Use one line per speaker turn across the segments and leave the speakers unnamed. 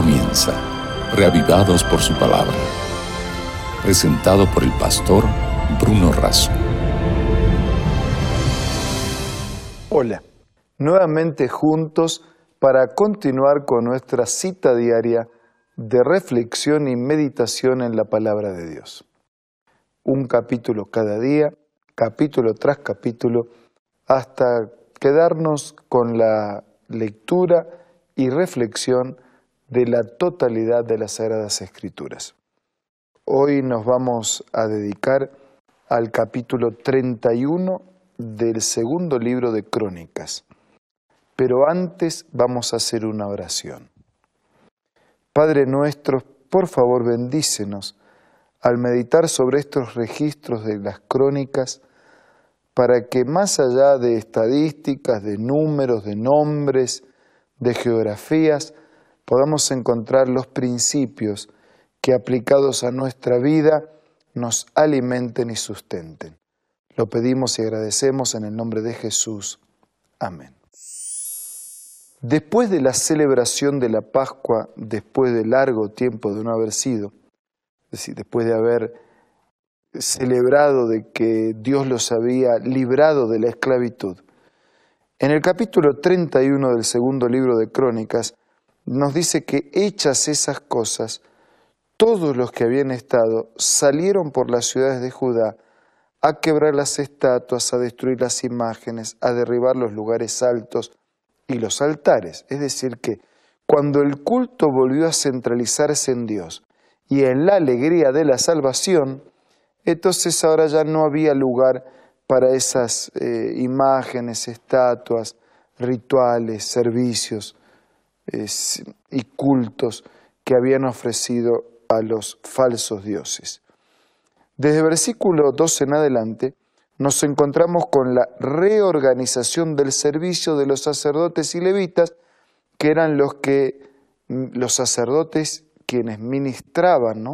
comienza, reavivados por su palabra. Presentado por el pastor Bruno Razo.
Hola, nuevamente juntos para continuar con nuestra cita diaria de reflexión y meditación en la palabra de Dios. Un capítulo cada día, capítulo tras capítulo, hasta quedarnos con la lectura y reflexión de la totalidad de las Sagradas Escrituras. Hoy nos vamos a dedicar al capítulo 31 del segundo libro de Crónicas. Pero antes vamos a hacer una oración. Padre nuestro, por favor bendícenos al meditar sobre estos registros de las crónicas para que más allá de estadísticas, de números, de nombres, de geografías, podamos encontrar los principios que aplicados a nuestra vida nos alimenten y sustenten. Lo pedimos y agradecemos en el nombre de Jesús. Amén. Después de la celebración de la Pascua, después de largo tiempo de no haber sido, es decir, después de haber celebrado de que Dios los había librado de la esclavitud, en el capítulo 31 del segundo libro de Crónicas nos dice que hechas esas cosas, todos los que habían estado salieron por las ciudades de Judá a quebrar las estatuas, a destruir las imágenes, a derribar los lugares altos y los altares. Es decir, que cuando el culto volvió a centralizarse en Dios y en la alegría de la salvación, entonces ahora ya no había lugar para esas eh, imágenes, estatuas, rituales, servicios y cultos que habían ofrecido a los falsos dioses. Desde versículo 12 en adelante nos encontramos con la reorganización del servicio de los sacerdotes y levitas, que eran los que los sacerdotes quienes ministraban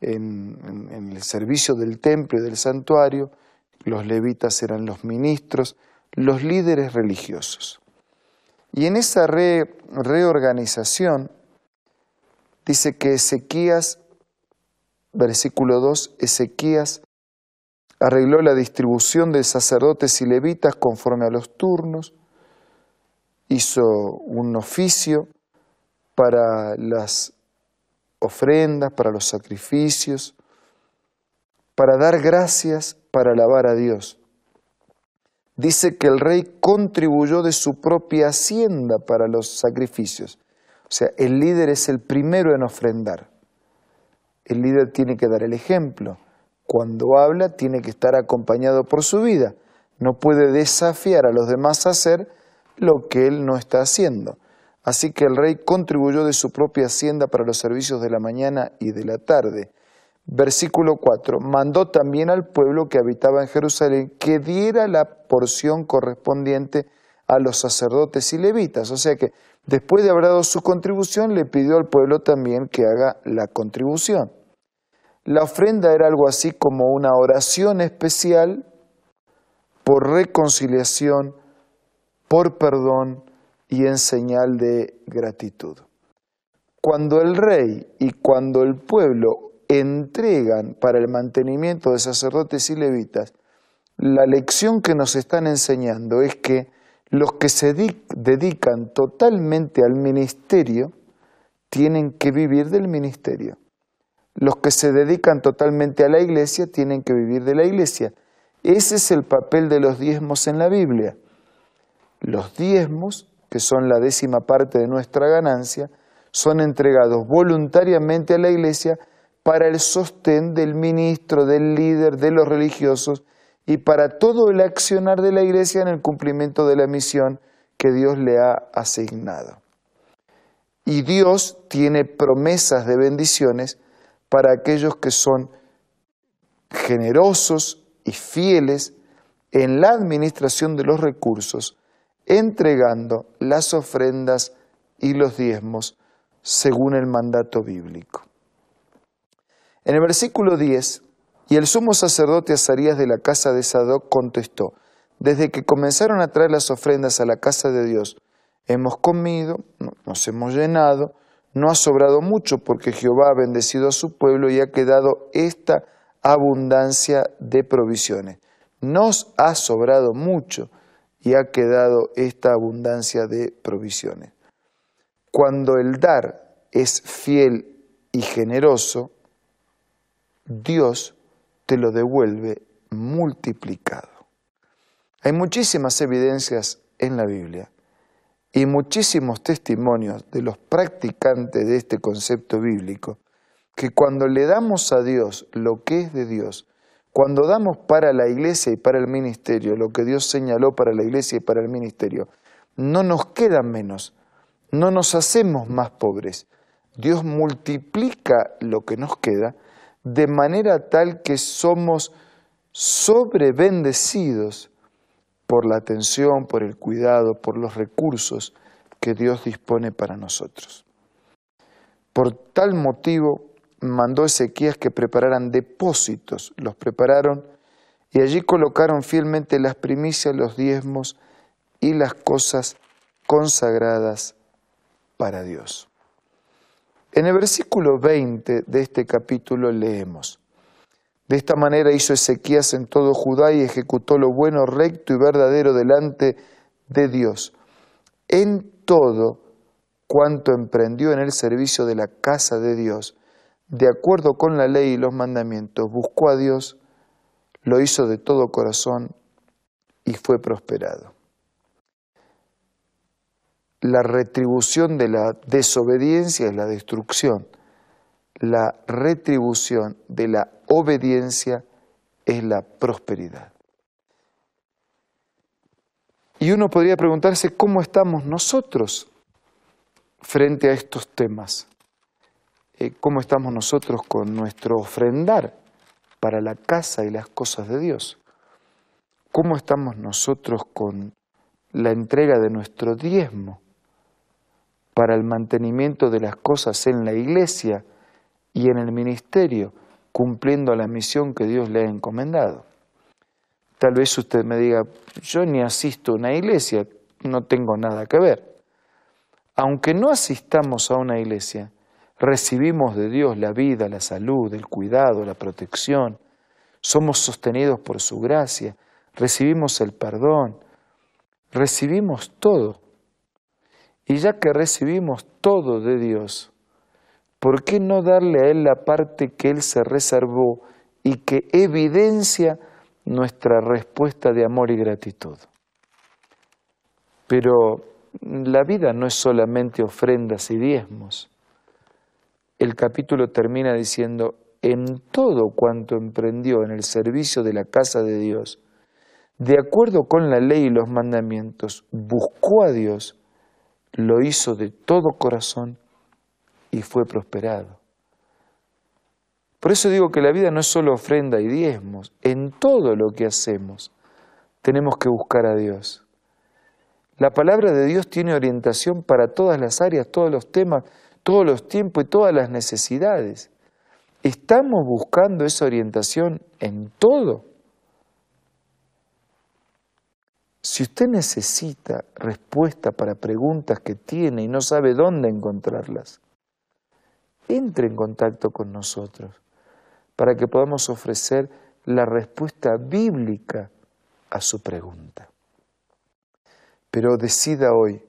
en, en el servicio del templo y del santuario, los levitas eran los ministros, los líderes religiosos. Y en esa reorganización dice que Ezequías, versículo 2, Ezequías arregló la distribución de sacerdotes y levitas conforme a los turnos, hizo un oficio para las ofrendas, para los sacrificios, para dar gracias, para alabar a Dios. Dice que el rey contribuyó de su propia hacienda para los sacrificios. O sea, el líder es el primero en ofrendar. El líder tiene que dar el ejemplo. Cuando habla tiene que estar acompañado por su vida. No puede desafiar a los demás a hacer lo que él no está haciendo. Así que el rey contribuyó de su propia hacienda para los servicios de la mañana y de la tarde. Versículo 4. Mandó también al pueblo que habitaba en Jerusalén que diera la porción correspondiente a los sacerdotes y levitas. O sea que después de haber dado su contribución, le pidió al pueblo también que haga la contribución. La ofrenda era algo así como una oración especial por reconciliación, por perdón y en señal de gratitud. Cuando el rey y cuando el pueblo entregan para el mantenimiento de sacerdotes y levitas, la lección que nos están enseñando es que los que se dedican totalmente al ministerio tienen que vivir del ministerio. Los que se dedican totalmente a la iglesia tienen que vivir de la iglesia. Ese es el papel de los diezmos en la Biblia. Los diezmos, que son la décima parte de nuestra ganancia, son entregados voluntariamente a la iglesia para el sostén del ministro, del líder, de los religiosos y para todo el accionar de la iglesia en el cumplimiento de la misión que Dios le ha asignado. Y Dios tiene promesas de bendiciones para aquellos que son generosos y fieles en la administración de los recursos, entregando las ofrendas y los diezmos según el mandato bíblico. En el versículo 10, y el sumo sacerdote Azarías de la casa de Sadoc contestó, desde que comenzaron a traer las ofrendas a la casa de Dios, hemos comido, nos hemos llenado, no ha sobrado mucho porque Jehová ha bendecido a su pueblo y ha quedado esta abundancia de provisiones. Nos ha sobrado mucho y ha quedado esta abundancia de provisiones. Cuando el dar es fiel y generoso, Dios te lo devuelve multiplicado. Hay muchísimas evidencias en la Biblia y muchísimos testimonios de los practicantes de este concepto bíblico, que cuando le damos a Dios lo que es de Dios, cuando damos para la iglesia y para el ministerio lo que Dios señaló para la iglesia y para el ministerio, no nos queda menos, no nos hacemos más pobres. Dios multiplica lo que nos queda de manera tal que somos sobrebendecidos por la atención, por el cuidado, por los recursos que Dios dispone para nosotros. Por tal motivo mandó Ezequías que prepararan depósitos, los prepararon y allí colocaron fielmente las primicias, los diezmos y las cosas consagradas para Dios. En el versículo 20 de este capítulo leemos, de esta manera hizo Ezequías en todo Judá y ejecutó lo bueno, recto y verdadero delante de Dios. En todo cuanto emprendió en el servicio de la casa de Dios, de acuerdo con la ley y los mandamientos, buscó a Dios, lo hizo de todo corazón y fue prosperado. La retribución de la desobediencia es la destrucción la retribución de la obediencia es la prosperidad. Y uno podría preguntarse cómo estamos nosotros frente a estos temas. Eh, ¿Cómo estamos nosotros con nuestro ofrendar para la casa y las cosas de Dios? ¿Cómo estamos nosotros con la entrega de nuestro diezmo para el mantenimiento de las cosas en la iglesia y en el ministerio, cumpliendo la misión que Dios le ha encomendado. Tal vez usted me diga, yo ni asisto a una iglesia, no tengo nada que ver. Aunque no asistamos a una iglesia, recibimos de Dios la vida, la salud, el cuidado, la protección, somos sostenidos por su gracia, recibimos el perdón, recibimos todo. Y ya que recibimos todo de Dios, ¿por qué no darle a Él la parte que Él se reservó y que evidencia nuestra respuesta de amor y gratitud? Pero la vida no es solamente ofrendas y diezmos. El capítulo termina diciendo, en todo cuanto emprendió en el servicio de la casa de Dios, de acuerdo con la ley y los mandamientos, buscó a Dios, lo hizo de todo corazón y fue prosperado. Por eso digo que la vida no es solo ofrenda y diezmos, en todo lo que hacemos tenemos que buscar a Dios. La palabra de Dios tiene orientación para todas las áreas, todos los temas, todos los tiempos y todas las necesidades. ¿Estamos buscando esa orientación en todo? Si usted necesita respuesta para preguntas que tiene y no sabe dónde encontrarlas, entre en contacto con nosotros para que podamos ofrecer la respuesta bíblica a su pregunta. Pero decida hoy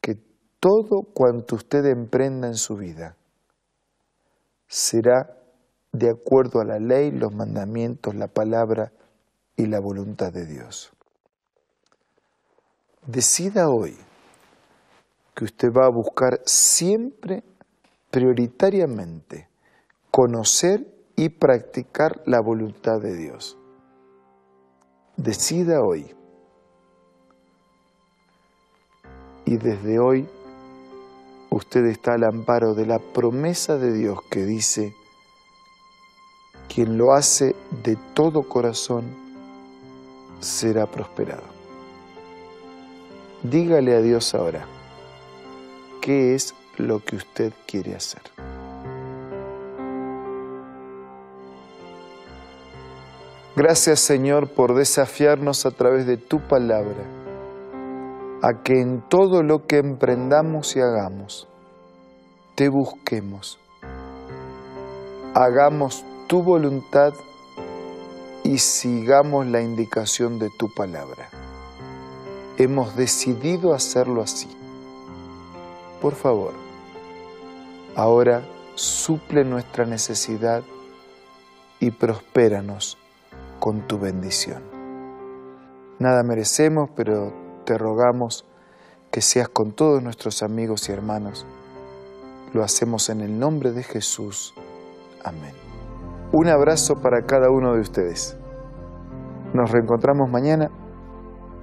que todo cuanto usted emprenda en su vida será de acuerdo a la ley, los mandamientos, la palabra y la voluntad de Dios. Decida hoy que usted va a buscar siempre prioritariamente conocer y practicar la voluntad de Dios. Decida hoy. Y desde hoy usted está al amparo de la promesa de Dios que dice, quien lo hace de todo corazón será prosperado. Dígale a Dios ahora, ¿qué es lo que usted quiere hacer. Gracias Señor por desafiarnos a través de tu palabra a que en todo lo que emprendamos y hagamos te busquemos, hagamos tu voluntad y sigamos la indicación de tu palabra. Hemos decidido hacerlo así. Por favor, ahora suple nuestra necesidad y prospéranos con tu bendición. Nada merecemos, pero te rogamos que seas con todos nuestros amigos y hermanos. Lo hacemos en el nombre de Jesús. Amén. Un abrazo para cada uno de ustedes. Nos reencontramos mañana